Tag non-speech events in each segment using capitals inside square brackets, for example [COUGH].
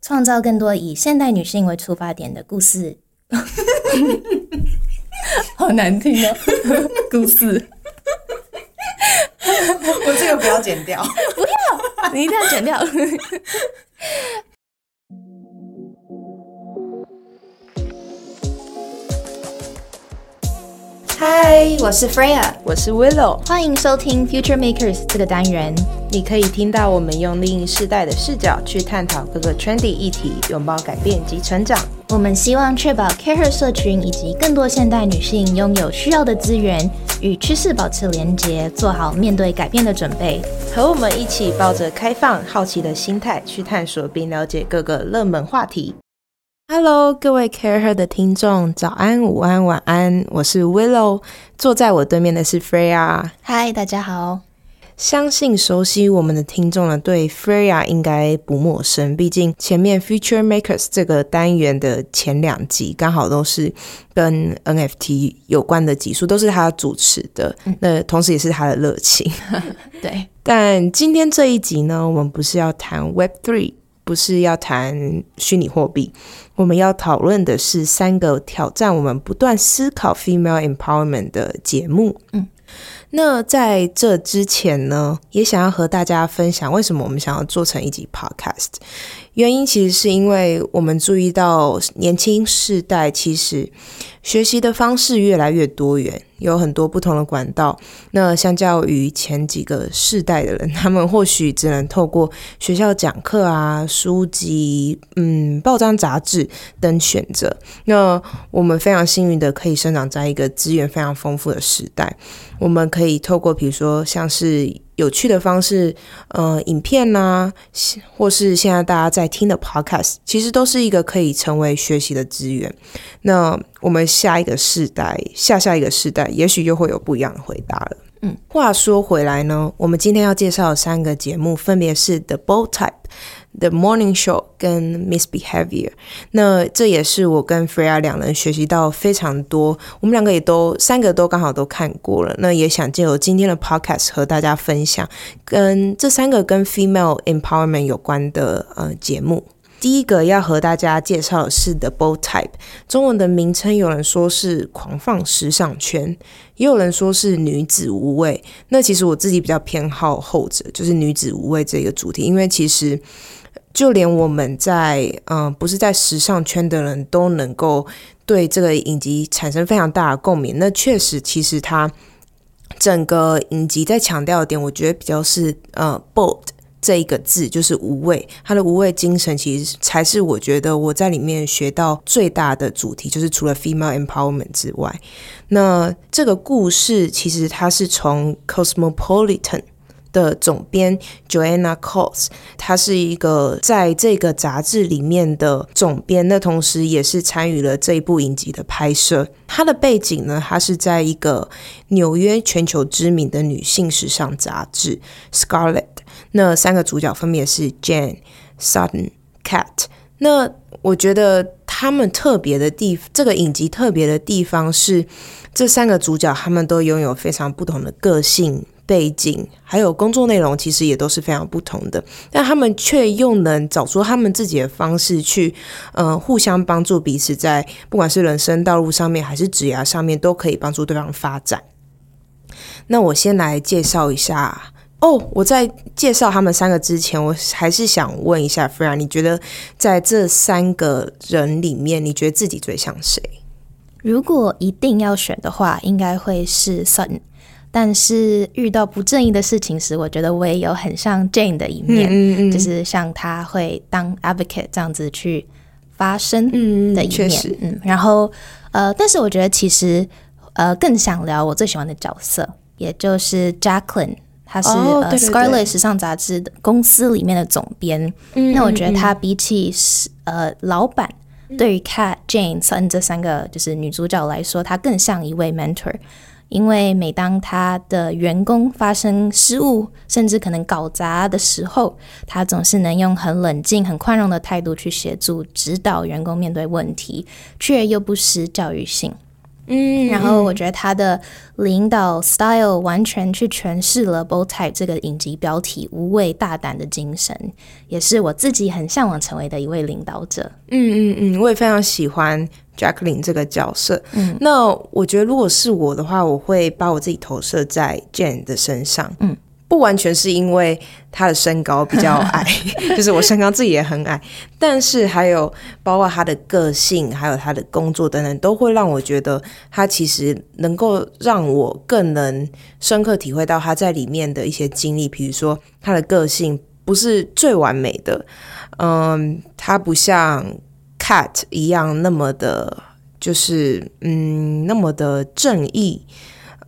创造更多以现代女性为出发点的故事。[LAUGHS] 好难听哦，故事。我这个不要剪掉，不要，你一定要剪掉。嗨，我是 Freya，我是 Willow，欢迎收听 Future Makers 这个单元。你可以听到我们用另一世代的视角去探讨各个 trendy 议题，拥抱改变及成长。我们希望确保 Care 社群以及更多现代女性拥有需要的资源，与趋势保持连结，做好面对改变的准备。和我们一起抱着开放、好奇的心态去探索并了解各个热门话题。Hello，各位 Care Her 的听众，早安、午安、晚安，我是 Willow，坐在我对面的是 Freya。嗨，大家好。相信熟悉我们的听众呢，对 Freya 应该不陌生。毕竟前面 Future Makers 这个单元的前两集刚好都是跟 NFT 有关的集数，都是他主持的。那同时也是他的热情。[LAUGHS] 对。但今天这一集呢，我们不是要谈 Web Three，不是要谈虚拟货币。我们要讨论的是三个挑战我们不断思考 female empowerment 的节目。嗯，那在这之前呢，也想要和大家分享为什么我们想要做成一集 podcast。原因其实是因为我们注意到年轻世代其实学习的方式越来越多元，有很多不同的管道。那相较于前几个世代的人，他们或许只能透过学校讲课啊、书籍、嗯、报章杂志等选择。那我们非常幸运的可以生长在一个资源非常丰富的时代，我们可以透过比如说像是。有趣的方式，呃，影片呐，或是现在大家在听的 podcast，其实都是一个可以成为学习的资源。那我们下一个世代，下下一个世代，也许又会有不一样的回答了。嗯，话说回来呢，我们今天要介绍三个节目，分别是 The Bold Type。The Morning Show 跟 Misbehavior，那这也是我跟 Freya 两人学习到非常多。我们两个也都三个都刚好都看过了，那也想借由今天的 Podcast 和大家分享跟这三个跟 Female Empowerment 有关的呃节目。第一个要和大家介绍的是 The Bold Type，中文的名称有人说是狂放时尚圈，也有人说是女子无畏。那其实我自己比较偏好后者，就是女子无畏这个主题，因为其实。就连我们在嗯，不是在时尚圈的人都能够对这个影集产生非常大的共鸣。那确实，其实它整个影集在强调的点，我觉得比较是呃，bold 这一个字，就是无畏。它的无畏精神，其实才是我觉得我在里面学到最大的主题，就是除了 female empowerment 之外，那这个故事其实它是从 cosmopolitan。的总编 Joanna Coles，她是一个在这个杂志里面的总编，那同时也是参与了这一部影集的拍摄。她的背景呢，他是在一个纽约全球知名的女性时尚杂志 Scarlet。那三个主角分别是 Jane、Sutton、Cat。那我觉得他们特别的地，这个影集特别的地方是，这三个主角他们都拥有非常不同的个性。背景还有工作内容其实也都是非常不同的，但他们却又能找出他们自己的方式去，呃，互相帮助彼此，在不管是人生道路上面还是职业上面，都可以帮助对方发展。那我先来介绍一下哦。我在介绍他们三个之前，我还是想问一下 Freya，你觉得在这三个人里面，你觉得自己最像谁？如果一定要选的话，应该会是 Sun。但是遇到不正义的事情时，我觉得我也有很像 Jane 的一面，就是像他会当 advocate 这样子去发声的一面。嗯，然后呃，但是我觉得其实呃更想聊我最喜欢的角色，也就是 Jacqueline，他是呃 Scarlet 时尚杂志的公司里面的总编。那我觉得他比起是呃老板，对于 Cat、Jane、Sun 这三个就是女主角来说，她更像一位 mentor。因为每当他的员工发生失误，甚至可能搞砸的时候，他总是能用很冷静、很宽容的态度去协助、指导员工面对问题，却又不失教育性。嗯，然后我觉得他的领导 style 完全去诠释了 Bold Type 这个影集标题无畏大胆的精神，也是我自己很向往成为的一位领导者。嗯嗯嗯，我也非常喜欢 Jacqueline 这个角色。嗯，那我觉得如果是我的话，我会把我自己投射在 Jane 的身上。嗯。不完全是因为他的身高比较矮，[LAUGHS] 就是我身高自己也很矮，但是还有包括他的个性，还有他的工作等等，都会让我觉得他其实能够让我更能深刻体会到他在里面的一些经历。比如说他的个性不是最完美的，嗯，他不像 Cat 一样那么的，就是嗯那么的正义。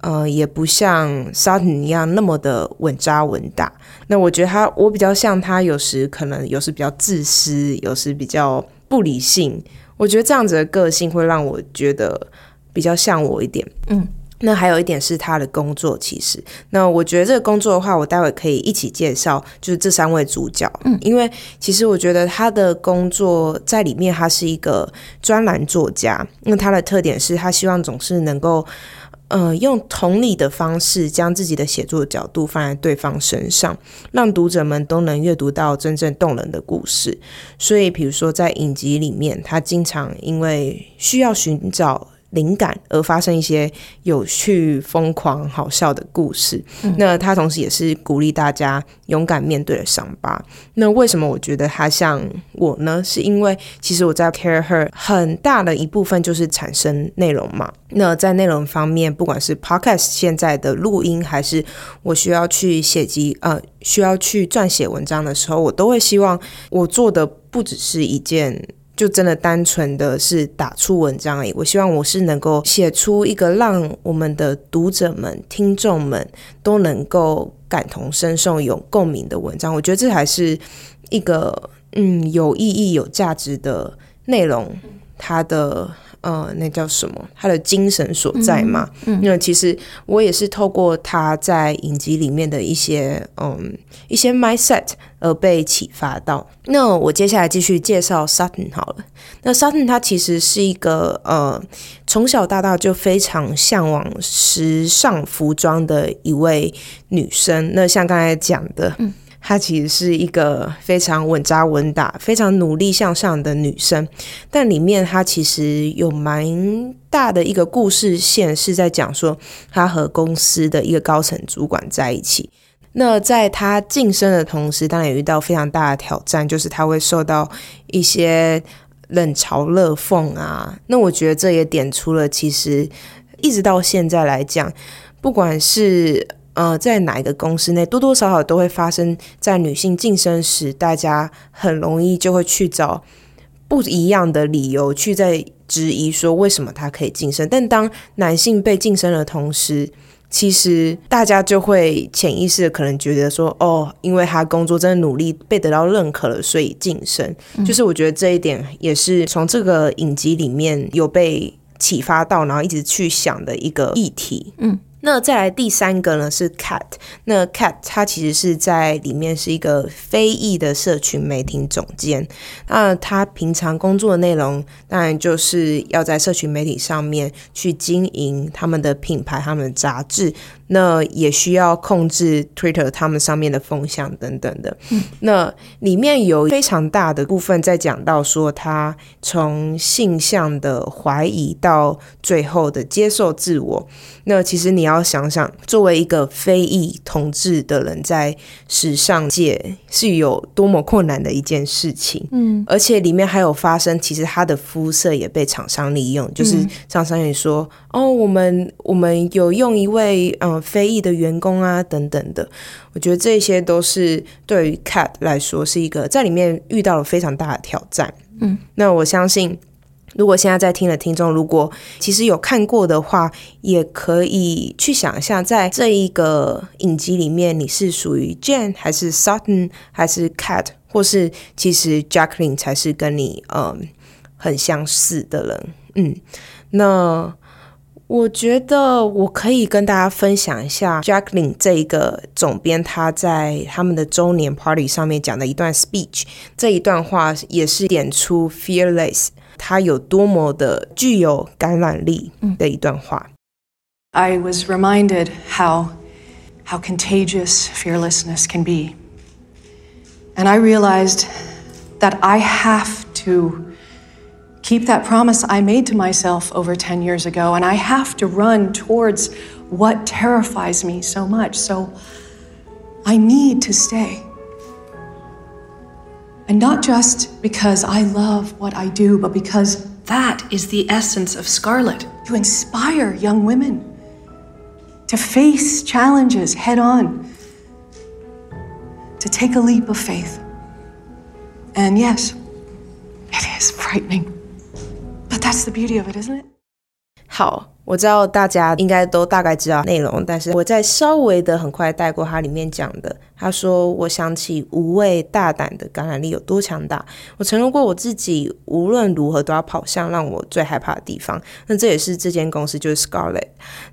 呃，也不像 Sutton 一样那么的稳扎稳打。那我觉得他，我比较像他，有时可能有时比较自私，有时比较不理性。我觉得这样子的个性会让我觉得比较像我一点。嗯，那还有一点是他的工作，其实，那我觉得这个工作的话，我待会可以一起介绍，就是这三位主角。嗯，因为其实我觉得他的工作在里面，他是一个专栏作家。那他的特点是他希望总是能够。呃，用同理的方式将自己的写作角度放在对方身上，让读者们都能阅读到真正动人的故事。所以，比如说在影集里面，他经常因为需要寻找。灵感而发生一些有趣、疯狂、好笑的故事。那他同时也是鼓励大家勇敢面对的伤疤。那为什么我觉得他像我呢？是因为其实我在 Care Her 很大的一部分就是产生内容嘛。那在内容方面，不管是 Podcast 现在的录音，还是我需要去写集呃需要去撰写文章的时候，我都会希望我做的不只是一件。就真的单纯的是打出文章而已。我希望我是能够写出一个让我们的读者们、听众们都能够感同身受、有共鸣的文章。我觉得这还是一个嗯有意义、有价值的内容。它的。呃，那叫什么？他的精神所在嘛？嗯，因为其实我也是透过他在影集里面的一些嗯一些 mindset 而被启发到。那我接下来继续介绍 Sutton 好了。那 Sutton 他其实是一个呃从小到大就非常向往时尚服装的一位女生。那像刚才讲的，嗯。她其实是一个非常稳扎稳打、非常努力向上的女生，但里面她其实有蛮大的一个故事线，是在讲说她和公司的一个高层主管在一起。那在她晋升的同时，当然也遇到非常大的挑战，就是她会受到一些冷嘲热讽啊。那我觉得这也点出了，其实一直到现在来讲，不管是呃，在哪一个公司内，多多少少都会发生在女性晋升时，大家很容易就会去找不一样的理由去在质疑说为什么她可以晋升。但当男性被晋升的同时，其实大家就会潜意识的可能觉得说，哦，因为他工作真的努力被得到认可了，所以晋升。就是我觉得这一点也是从这个影集里面有被启发到，然后一直去想的一个议题。嗯。那再来第三个呢是 Cat，那 Cat 它其实是在里面是一个非裔的社群媒体总监，那他平常工作的内容当然就是要在社群媒体上面去经营他们的品牌、他们的杂志。那也需要控制 Twitter 他们上面的风向等等的。那里面有非常大的部分在讲到说，他从性向的怀疑到最后的接受自我。那其实你要想想，作为一个非裔同志的人，在时尚界是有多么困难的一件事情。嗯，而且里面还有发生，其实他的肤色也被厂商利用，就是厂商也说，哦，我们我们有用一位嗯。非裔的员工啊，等等的，我觉得这些都是对于 Cat 来说是一个在里面遇到了非常大的挑战。嗯，那我相信，如果现在在听的听众，如果其实有看过的话，也可以去想一下，在这一个影集里面，你是属于 Jane 还是 Sutton 还是 Cat，或是其实 Jacqueline 才是跟你嗯很相似的人。嗯，那。我觉得我可以跟大家分享一下 Jacqueline 这一个总编他在他们的周年 party 上面讲的一段 speech。这一段话也是点出 fearless 它有多么的具有感染力的一段话。 I was reminded how, how contagious fearlessness can be. And I realized that I have to keep that promise I made to myself over 10 years ago, and I have to run towards what terrifies me so much. So I need to stay. And not just because I love what I do, but because that is the essence of Scarlet to inspire young women to face challenges head on, to take a leap of faith. And yes, it is frightening. That's the beauty of it, isn't it? 好，我知道大家应该都大概知道内容，但是我再稍微的很快带过它里面讲的。他说：“我想起无畏大胆的感染力有多强大。我承诺过我自己，无论如何都要跑向让我最害怕的地方。那这也是这间公司就是 Scarlet，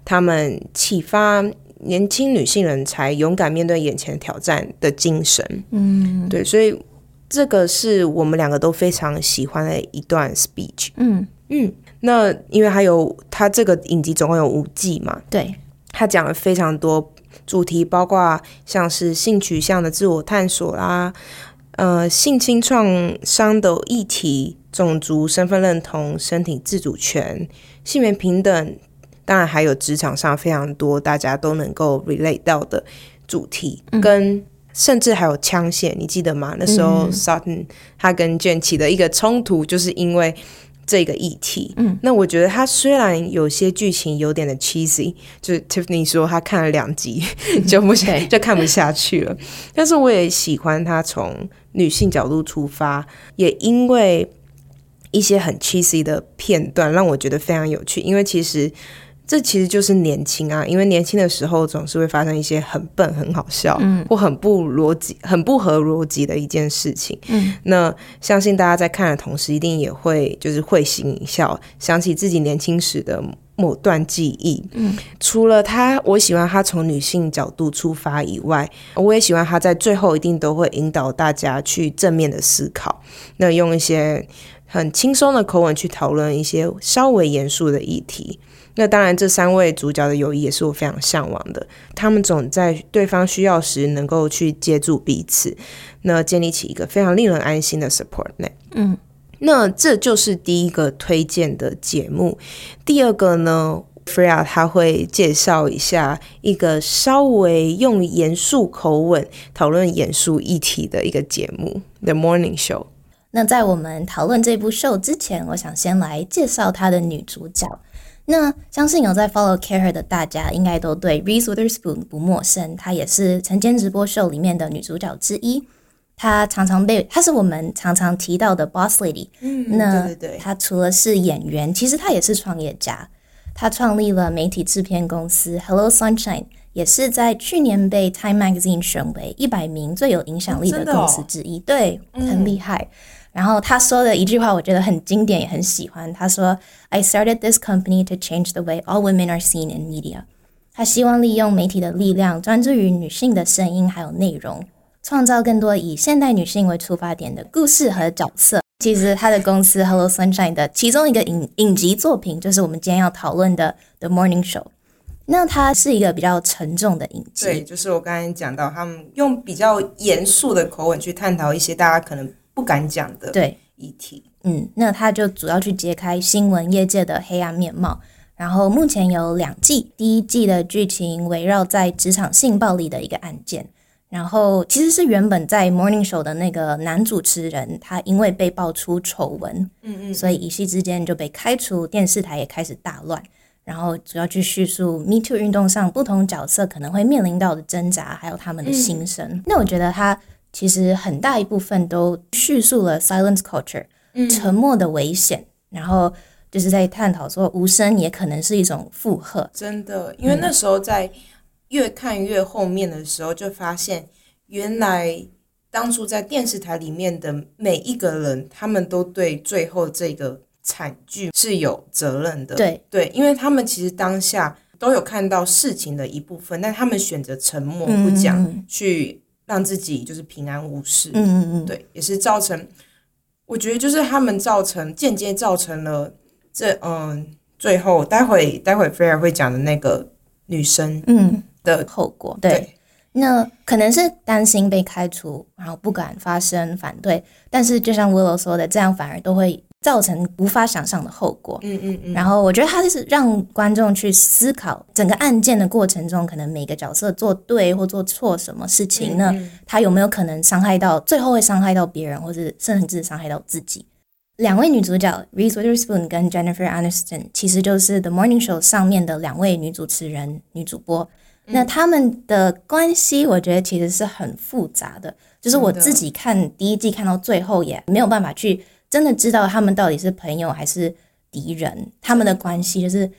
他们启发年轻女性人才勇敢面对眼前的挑战的精神。嗯，对，所以这个是我们两个都非常喜欢的一段 speech。嗯嗯，那因为它有它这个影集总共有五季嘛，对，它讲了非常多主题，包括像是性取向的自我探索啦，呃，性侵创伤的议题、种族身份认同、身体自主权、性别平等，当然还有职场上非常多大家都能够 relate 到的主题，跟甚至还有枪械，你记得吗？那时候 Sutton 他跟 Jane 起的一个冲突，就是因为。这个议题，嗯，那我觉得它虽然有些剧情有点的 cheesy，就是 Tiffany 说她看了两集 [LAUGHS] 就不行，就看不下去了，但是我也喜欢他从女性角度出发，也因为一些很 cheesy 的片段让我觉得非常有趣，因为其实这其实就是年轻啊，因为年轻的时候总是会发生一些很笨、很好笑，嗯，或很不逻辑、很不合逻辑的一件事情，嗯，那相信大家在看的同时，一定也会就是会心一笑，想起自己年轻时的某段记忆，嗯，除了他，我喜欢他从女性角度出发以外，我也喜欢他在最后一定都会引导大家去正面的思考，那用一些很轻松的口吻去讨论一些稍微严肃的议题。那当然，这三位主角的友谊也是我非常向往的。他们总在对方需要时能够去接住彼此，那建立起一个非常令人安心的 support net。嗯，那这就是第一个推荐的节目。第二个呢，Freya 他会介绍一下一个稍微用严肃口吻讨论严肃议题的一个节目，The Morning Show。那在我们讨论这部 show 之前，我想先来介绍它的女主角。那相信有在 follow Care 的大家，应该都对 Reese Witherspoon 不陌生。她也是晨间直播秀里面的女主角之一。她常常被，她是我们常常提到的 Boss Lady。嗯那对对对她除了是演员，其实她也是创业家。她创立了媒体制片公司 Hello Sunshine，也是在去年被 Time Magazine 选为一百名最有影响力的公司之一。对，很厉害。然后他说的一句话，我觉得很经典，也很喜欢。他说：“I started this company to change the way all women are seen in media。”他希望利用媒体的力量，专注于女性的声音还有内容，创造更多以现代女性为出发点的故事和角色。其实他的公司 Hello Sunshine 的其中一个影影集作品，就是我们今天要讨论的《The Morning Show》。那它是一个比较沉重的影集，对，就是我刚才讲到，他们用比较严肃的口吻去探讨一些大家可能不敢讲的对，议题。嗯，那它就主要去揭开新闻业界的黑暗面貌。然后目前有两季，第一季的剧情围绕在职场性暴力的一个案件。然后其实是原本在 Morning Show 的那个男主持人，他因为被爆出丑闻，嗯嗯，所以一夕之间就被开除，电视台也开始大乱。然后主要去叙述 Me Too 运动上不同角色可能会面临到的挣扎，还有他们的心声。那我觉得他其实很大一部分都叙述了 silence culture，、沉默的危险，然后就是在探讨说无声也可能是一种负荷。真的，因为那时候在越看越后面的时候，就发现原来当初在电视台里面的每一个人，他们都对最后这个惨剧是有责任的。对对，因为他们其实当下都有看到事情的一部分，但他们选择沉默不讲，嗯去让自己就是平安无事。嗯嗯嗯，对，也是造成我觉得就是他们造成间接造成了这嗯，最后待会待会菲尔会讲的那个女生嗯的后果。对，那可能是担心被开除，然后不敢发声反对。但是就像 Willow 说的，这样反而都会造成无法想象的后果。嗯嗯嗯。然后我觉得他是让观众去思考整个案件的过程中，可能每个角色做对或做错什么事情呢？他有没有可能伤害到最后会伤害到别人，或是甚至伤害到自己？两位女主角 Reese Witherspoon 跟 Jennifer Aniston 其实就是 The Morning Show 上面的两位女主持人、女主播。那他们的关系，我觉得其实是很复杂的。就是我自己看第一季看到最后，也没有办法去真的知道他们到底是朋友还是敌人。他们的关系就是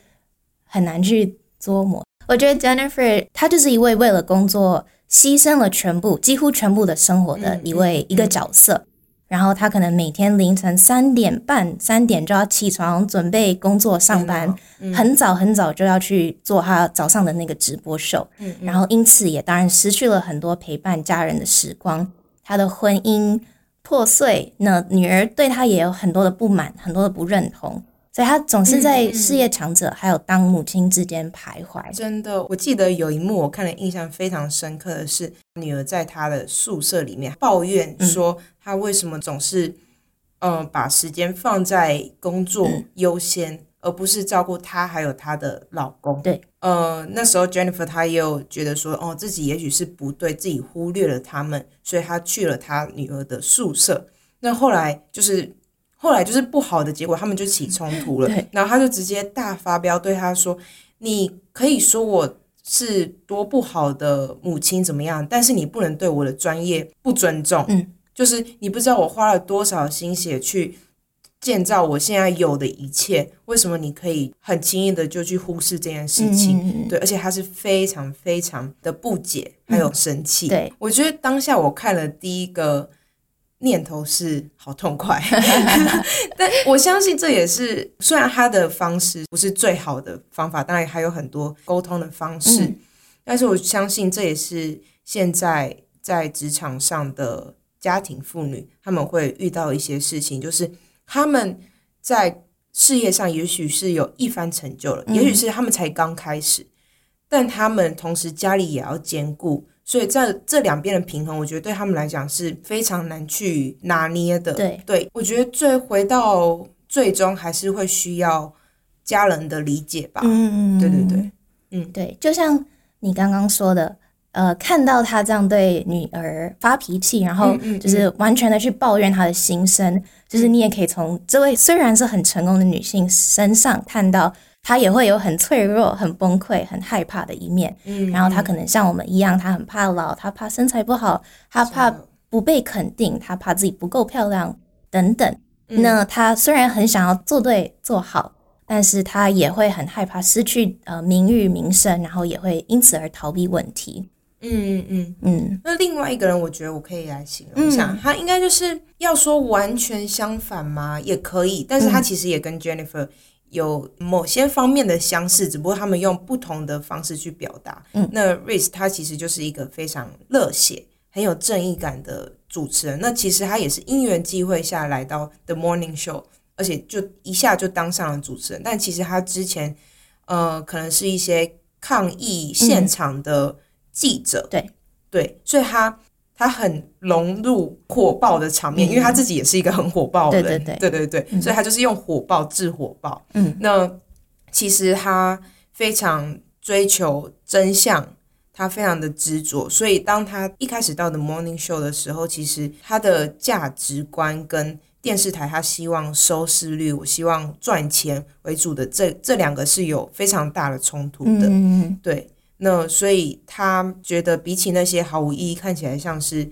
很难去琢磨。我觉得 Jennifer 她就是一位为了工作牺牲了全部、几乎全部的生活的一位一个角色。然后她可能每天凌晨三点半、三点就要起床准备工作上班，很早很早就要去做她早上的那个直播秀。然后因此也当然失去了很多陪伴家人的时光。她的婚姻破碎，那女儿对他也有很多的不满，很多的不认同。所以他总是在事业强者还有当母亲之间徘徊。真的，我记得有一幕我看了印象非常深刻的是，女儿在她的宿舍里面抱怨说，她为什么总是嗯把时间放在工作优先，而不是照顾她还有她的老公。对，呃，那时候 Jennifer 她也有觉得说，哦，自己也许是不对，自己忽略了他们，所以她去了她女儿的宿舍。那后来就是。后来就是不好的结果，他们就起冲突了。然后她就直接大发飙，对他说：“你可以说我是多不好的母亲怎么样，但是你不能对我的专业不尊重。嗯，就是你不知道我花了多少心血去建造我现在有的一切，为什么你可以很轻易的就去忽视这件事情？对，而且他是非常非常的不解，还有生气。对我觉得当下我看了第一个。”念头是好痛快，[LAUGHS] 但我相信这也是虽然他的方式不是最好的方法，当然还有很多沟通的方式，但是我相信这也是现在在职场上的家庭妇女他们会遇到一些事情，就是他们在事业上也许是有一番成就了，也许是他们才刚开始，但他们同时家里也要兼顾。所以在这两边的平衡，我觉得对他们来讲是非常难去拿捏的。对，对我觉得最回到最终还是会需要家人的理解吧。嗯嗯，对对对，嗯对，就像你刚刚说的，呃，看到他这样对女儿发脾气，然后就是完全的去抱怨他的心声，就是你也可以从这位虽然是很成功的女性身上看到。她也会有很脆弱、很崩溃、很害怕的一面，嗯，然后她可能像我们一样，她很怕老，她怕身材不好，她怕不被肯定，她怕自己不够漂亮等等。那她虽然很想要做对做好，但是他也会很害怕失去呃名誉名声，然后也会因此而逃避问题。嗯嗯嗯。那另外一个人，我觉得我可以来形容一下，他应该就是要说完全相反吗？也可以，但是他其实也跟 Jennifer。有某些方面的相似，只不过他们用不同的方式去表达。嗯，那 Rice 他其实就是一个非常热血、很有正义感的主持人。那其实他也是因缘际会下来到 The Morning Show，而且就一下就当上了主持人。但其实他之前，呃，可能是一些抗议现场的记者。对对，所以他。他很融入火爆的场面，因为他自己也是一个很火爆的人，对对对，所以他就是用火爆治火爆。嗯，那其实他非常追求真相，他非常的执着，所以当他一开始到的 Morning Show 的时候，其实他的价值观跟电视台他希望收视率，我希望赚钱为主的这这两个是有非常大的冲突的。嗯，对。那所以他觉得比起那些毫无意义、看起来像是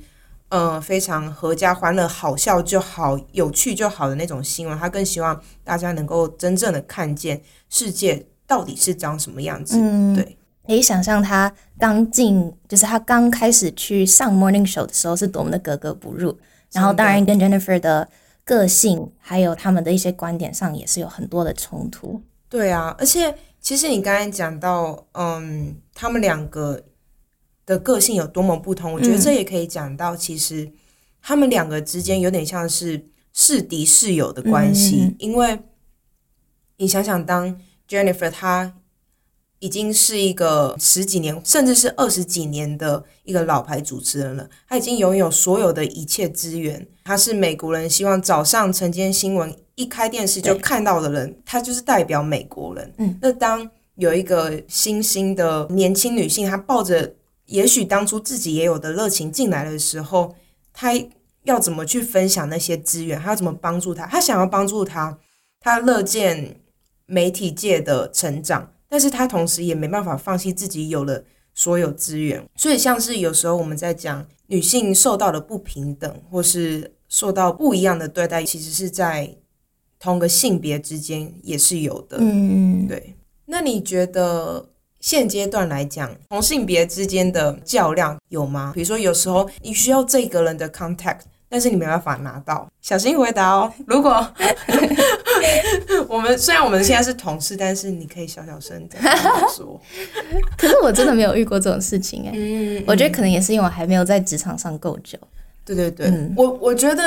呃非常合家欢乐、好笑就好、有趣就好的那种新闻，他更希望大家能够真正的看见世界到底是长什么样子。嗯，对，可以想象他刚进，就是他刚开始去上 Morning Show 的时候是多么的格格不入。然后当然跟 Jennifer 的个性还有他们的一些观点上也是有很多的冲突。对啊，而且。其实你刚才讲到，嗯，他们两个的个性有多么不同，我觉得这也可以讲到，其实他们两个之间有点像是是敌是友的关系，因为你想想，当 Jennifer 她已经是一个十几年，甚至是二十几年的一个老牌主持人了，她已经拥有所有的一切资源。她是美国人，希望早上晨间新闻一开电视就看到的人，他就是代表美国人。嗯，那当有一个新兴的年轻女性，她抱着也许当初自己也有的热情进来的时候，她要怎么去分享那些资源？她要怎么帮助她？她想要帮助她，她乐见媒体界的成长。但是她同时也没办法放弃自己有了所有资源，所以像是有时候我们在讲女性受到的不平等，或是受到不一样的对待，其实是在同个性别之间也是有的。嗯，对。那你觉得现阶段来讲，同性别之间的较量有吗？比如说有时候你需要这个人的 contact。但是你没办法拿到，小心回答哦。如果 [LAUGHS] 我们虽然我们现在是同事，但是你可以小小声的说。[LAUGHS] 可是我真的没有遇过这种事情哎。嗯，我觉得可能也是因为我还没有在职场上够久。对对对，我我觉得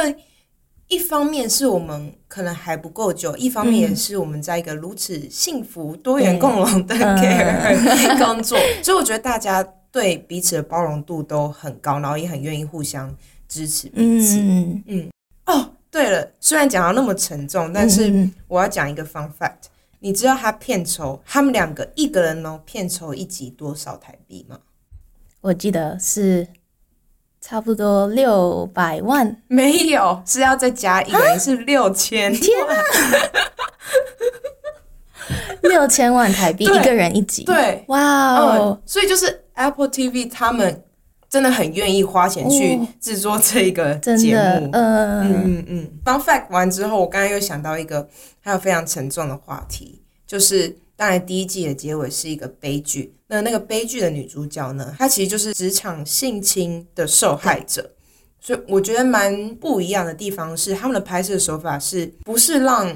一方面是我们可能还不够久，一方面也是我们在一个如此幸福多元共荣的 [LAUGHS] care 工 [LAUGHS] 作，所以我觉得大家对彼此的包容度都很高，然后也很愿意互相。支持彼此。嗯嗯哦，对了，虽然讲到那么沉重，但是我要讲一个 fun fact。你知道他片酬，他们两个一个人哦，片酬一集多少台币吗？我记得是差不多六百万。没有，是要再加一个人，是六千。天啊！[LAUGHS] 六千万台币一个人一集。对，哇哦！所以就是 Apple TV 他们。真的很愿意花钱去制作这个节目，嗯嗯嗯。当 fact 完之后，我刚刚又想到一个还有非常沉重的话题，就是当然第一季的结尾是一个悲剧。那那个悲剧的女主角呢，她其实就是职场性侵的受害者。所以我觉得蛮不一样的地方是，他们的拍摄手法是不是让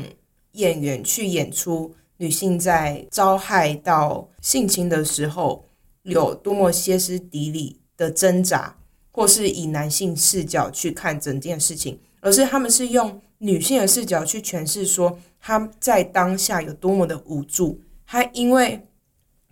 演员去演出女性在遭害到性侵的时候有多么歇斯底里。的挣扎，或是以男性视角去看整件事情，而是他们是用女性的视角去诠释，说他在当下有多么的无助。他因为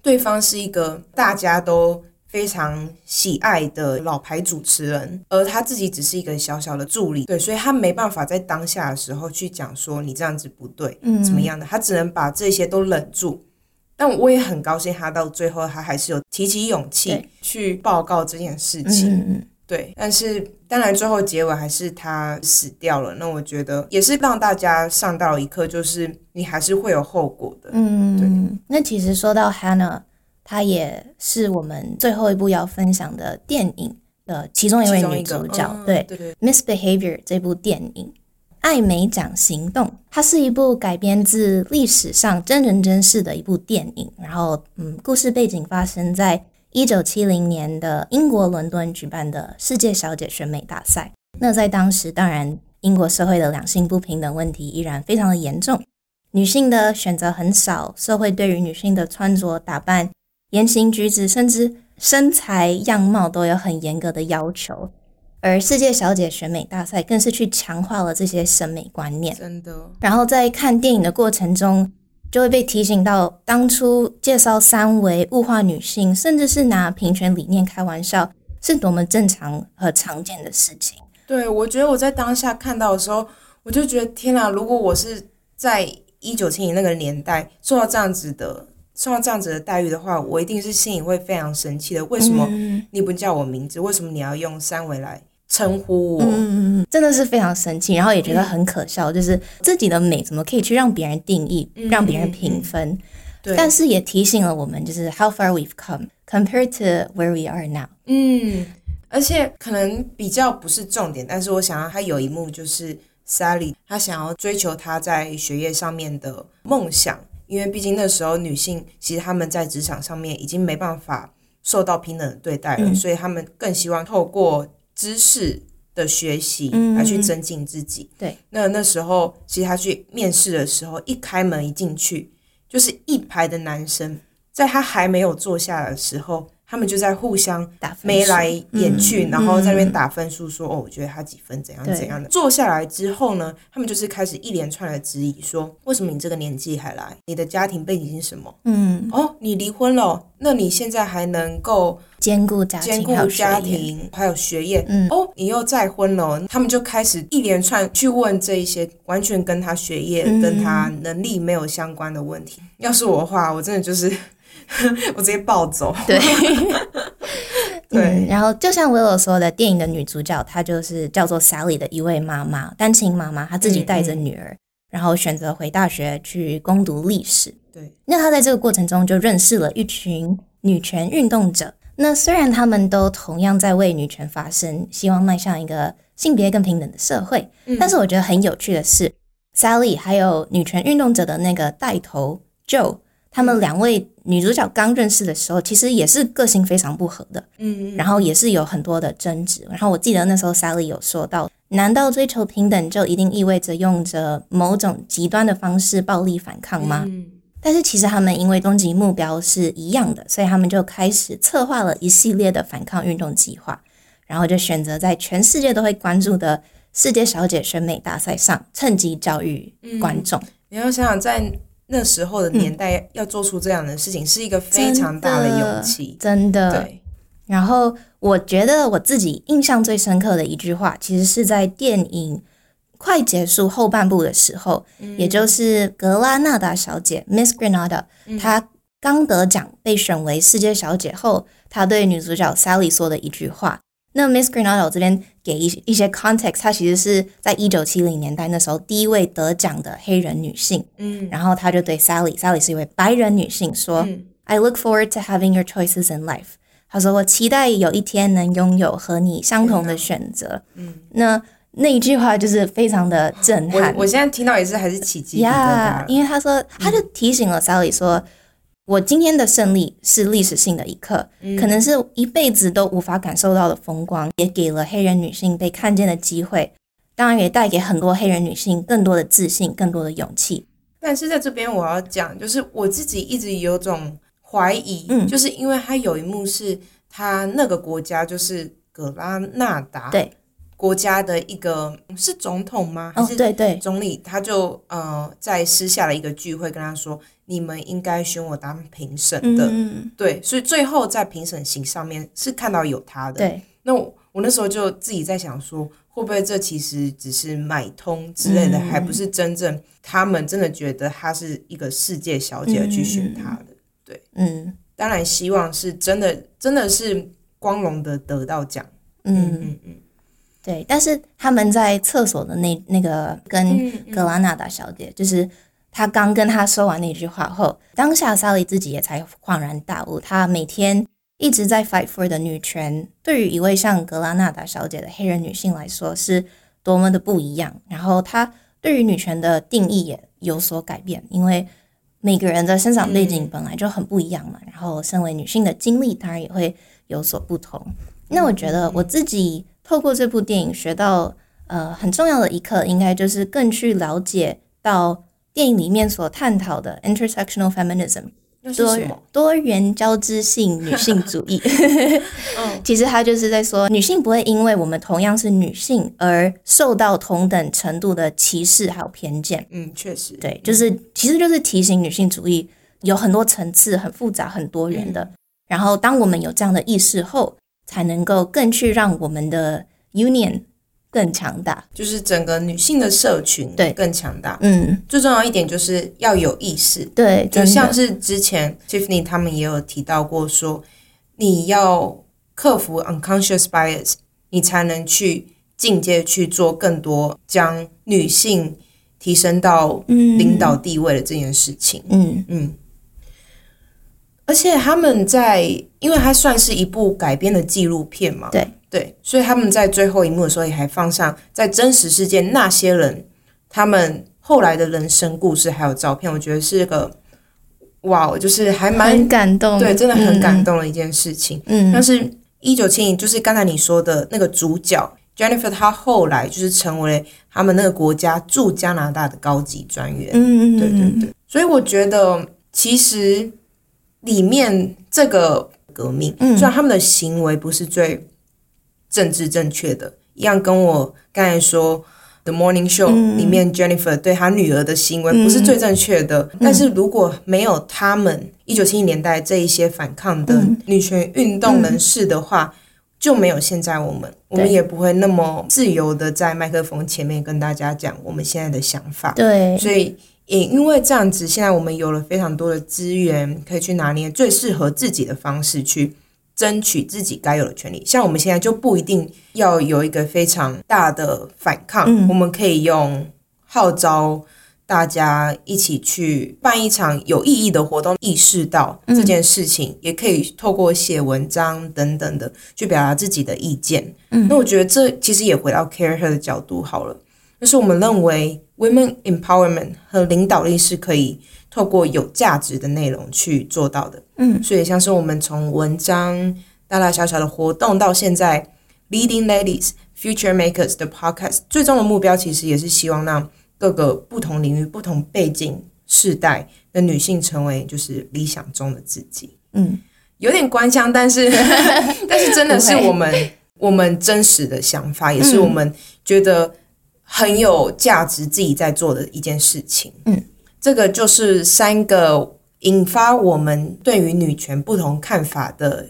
对方是一个大家都非常喜爱的老牌主持人，而他自己只是一个小小的助理，对，所以他没办法在当下的时候去讲说你这样子不对，嗯，怎么样的，他只能把这些都忍住。但我也很高兴，他到最后他还是有提起勇气去报告这件事情。对，但是当然最后结尾还是他死掉了。那我觉得也是让大家上到一课，就是你还是会有后果的。嗯，对。那其实说到 Hannah，她也是我们最后一部要分享的电影的其中一位女主角。对对对，Misbehavior 这部电影。艾美奖行动，它是一部改编自历史上真人真事的一部电影。然后，嗯，故事背景发生在一九七零年的英国伦敦举办的世界小姐选美大赛。那在当时，当然英国社会的两性不平等问题依然非常的严重，女性的选择很少，社会对于女性的穿着打扮、言行举止，甚至身材样貌都有很严格的要求。而世界小姐选美大赛更是去强化了这些审美观念，真的。然后在看电影的过程中，就会被提醒到当初介绍三维物化女性，甚至是拿平权理念开玩笑，是多么正常和常见的事情。对，我觉得我在当下看到的时候，我就觉得天哪！如果我是在一九七零那个年代受到这样子的、受到这样子的待遇的话，我一定是心里会非常生气的。为什么你不叫我名字？为什么你要用三维来？称呼我，嗯真的是非常生气，然后也觉得很可笑，就是自己的美怎么可以去让别人定义，让别人评分？对，但是也提醒了我们，就是 how far we've come compared to where we are now。嗯，而且可能比较不是重点，但是我想要他有一幕就是 Sally，她想要追求她在学业上面的梦想，因为毕竟那时候女性其实她们在职场上面已经没办法受到平等的对待了，所以他们更希望透过知识的学习来去增进自己。对，那那时候其实他去面试的时候，一开门一进去就是一排的男生，在他还没有坐下的时候，他们就在互相眉来眼去，嗯然后在那边打分数说，哦，我觉得他几分怎样怎样的。坐下来之后呢，他们就是开始一连串的质疑，说为什么你这个年纪还来？你的家庭背景是什么？嗯，哦，你离婚了，那你现在还能够兼顾家兼庭兼顾家，庭还有学业？嗯哦，你又再婚了，他们就开始一连串去问这一些完全跟他学业、嗯跟他能力没有相关的问题。要是我的话，我真的就是 [LAUGHS] 我直接暴走。[LAUGHS] 对。[LAUGHS] 对嗯，然后就像 Willow 说的，电影的女主角她就是叫做 Sally 的一位妈妈，单亲妈妈，她自己带着女儿，然后选择回大学去攻读历史。对，那她在这个过程中就认识了一群女权运动者。那虽然他们都同样在为女权发声，希望迈向一个性别更平等的社会，但是我觉得很有趣的是，Sally 还有女权运动者的那个带头 Joe，他们两位女主角刚认识的时候，其实也是个性非常不合的。嗯，然后也是有很多的争执。然后我记得那时候 Sally 有说到，难道追求平等就一定意味着用着某种极端的方式暴力反抗吗？嗯但是其实他们因为终极目标是一样的，所以他们就开始策划了一系列的反抗运动计划，然后就选择在全世界都会关注的世界小姐选美大赛上趁机教育观众。你要想想，在那时候的年代，要做出这样的事情，是一个非常大的勇气。真的。对，然后我觉得我自己印象最深刻的一句话，其实是在电影快结束后半部的时候，也就是格拉纳达小姐 Miss Granada，、她刚得奖被选为世界小姐后，她对女主角 Sally 说的一句话。那 Miss Granada 我这边给一一些 context，她其实是在一九七零年代那时候第一位得奖的黑人女性。嗯然后她就对 Sally，Sally 是一位白人女性说、嗯 i look forward to having your choices in life。”她说：“我期待有一天能拥有和你相同的选择。”嗯，那那一句话就是非常的震撼。我我现在听到也是还是起鸡皮疙瘩，。呀因为他说，他就提醒了 Sally 说，我今天的胜利是历史性的一刻，可能是一辈子都无法感受到的风光，也给了黑人女性被看见的机会，当然也带给很多黑人女性更多的自信、更多的勇气。但是在这边我要讲，就是我自己一直有种怀疑，嗯就是因为他有一幕是他那个国家就是格拉纳达对国家的一个是总统吗？还哦，是对对，总理？他就呃在私下的一个聚会跟他说，你们应该选我当评审的。嗯，对，所以最后在评审席上面是看到有他的。对，那我我那时候就自己在想说，会不会这其实只是买通之类的，嗯还不是真正他们真的觉得她是一个世界小姐而去选她的。嗯当然，希望是真的，真的是光荣的得到奖。嗯，嗯嗯，对。但是他们在厕所的那那个跟嗯格拉纳达小姐，就是她刚跟她说完那句话后，当下 Sally 自己也才恍然大悟，她每天一直在 fight for 的女权，对于一位像格拉纳达小姐的黑人女性来说，是多么的不一样。然后她对于女权的定义也有所改变，因为每个人的生长背景本来就很不一样嘛，然后身为女性的经历当然也会有所不同。那我觉得我自己透过这部电影学到呃很重要的一课，应该就是更去了解到电影里面所探讨的 intersectional feminism 多？多元交织性女性主义。[LAUGHS] 其实他就是在说，女性不会因为我们同样是女性而受到同等程度的歧视还有偏见。嗯，确实，对，就是其实就是提醒女性主义有很多层次、很复杂、很多元的。然后，当我们有这样的意识后，才能够更去让我们的 union 更强大。就是整个女性的社群对。更强大。嗯，最重要一点就是要有意识，对，就像是之前 Tiffany 他们也有提到过说，你要克服 unconscious bias，你才能去进阶去做更多将女性提升到领导地位的这件事情。嗯。嗯，而且他们在，因为它算是一部改编的纪录片嘛，对对，所以他们在最后一幕的时候也还放上在真实事件那些人他们后来的人生故事还有照片，我觉得是个哇，就是还蛮感动，对，真的很感动。的一件事情。嗯，但是一九七零就是刚才你说的那个主角 Jennifer，她后来就是成为他们那个国家驻加拿大的高级专员。嗯嗯，对对对，所以我觉得其实里面这个革命。虽然他们的行为不是最政治正确的，一样跟我刚才说。The Morning Show 里面，Jennifer 对她女儿的行为不是最正确的，但是如果没有他们一九七零年代这一些反抗的女权运动人士的话，就没有现在我们，我们也不会那么自由的在麦克风前面跟大家讲我们现在的想法。对，所以也因为这样子，现在我们有了非常多的资源，可以去拿捏最适合自己的方式去。争取自己该有的权利，像我们现在就不一定要有一个非常大的反抗，我们可以用号召大家一起去办一场有意义的活动，意识到这件事情，也可以透过写文章等等的去表达自己的意见。嗯那我觉得这其实也回到 Care Her 的角度好了，就是我们认为 Women Empowerment 和领导力是可以。透过有价值的内容去做到的，嗯，所以像是我们从文章大大小小的活动到现在 Leading Ladies Future Makers 的 Podcast，最终的目标其实也是希望让各个不同领域、不同背景、世代的女性成为就是理想中的自己。嗯，有点官腔，但是 [LAUGHS] 但是真的是我们我们真实的想法，也是我们觉得很有价值自己在做的一件事情。嗯。这个就是三个引发我们对于女权不同看法的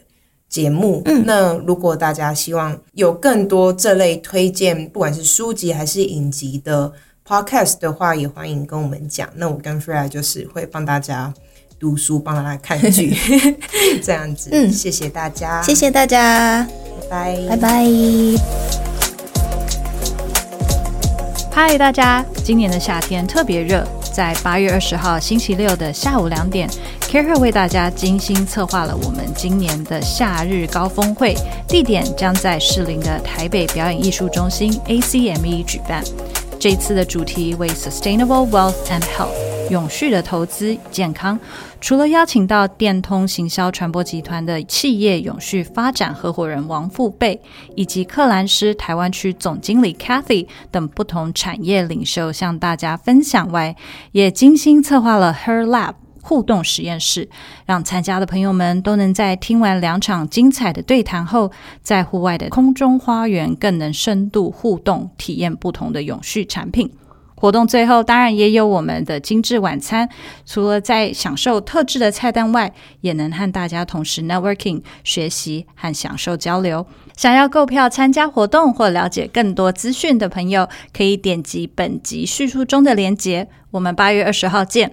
节目。嗯，那如果大家希望有更多这类推荐，不管是书籍还是影集的 podcast 的话，也欢迎跟我们讲。那我跟 Freya 就是会帮大家读书，帮大家看剧，[LAUGHS] 这样子。嗯，谢谢大家，谢谢大家，拜拜，拜拜。嗨，大家，今年的夏天特别热。在八月二十号星期六的下午两点，Care 为大家精心策划了我们今年的夏日高峰会，地点将在士林的台北表演艺术中心 ACME 举办。这次的主题为 Sustainable Wealth and Health。永续的投资健康，除了邀请到电通行销传播集团的企业永续发展合伙人王富贝，以及克兰斯台湾区总经理 Kathy 等不同产业领袖向大家分享外，也精心策划了 Her Lab 互动实验室，让参加的朋友们都能在听完两场精彩的对谈后，在户外的空中花园更能深度互动，体验不同的永续产品。活动最后当然也有我们的精致晚餐，除了在享受特制的菜单外，也能和大家同时 networking 学习和享受交流。想要购票参加活动或了解更多资讯的朋友，可以点击本集叙述中的链接。我们八月二十号见。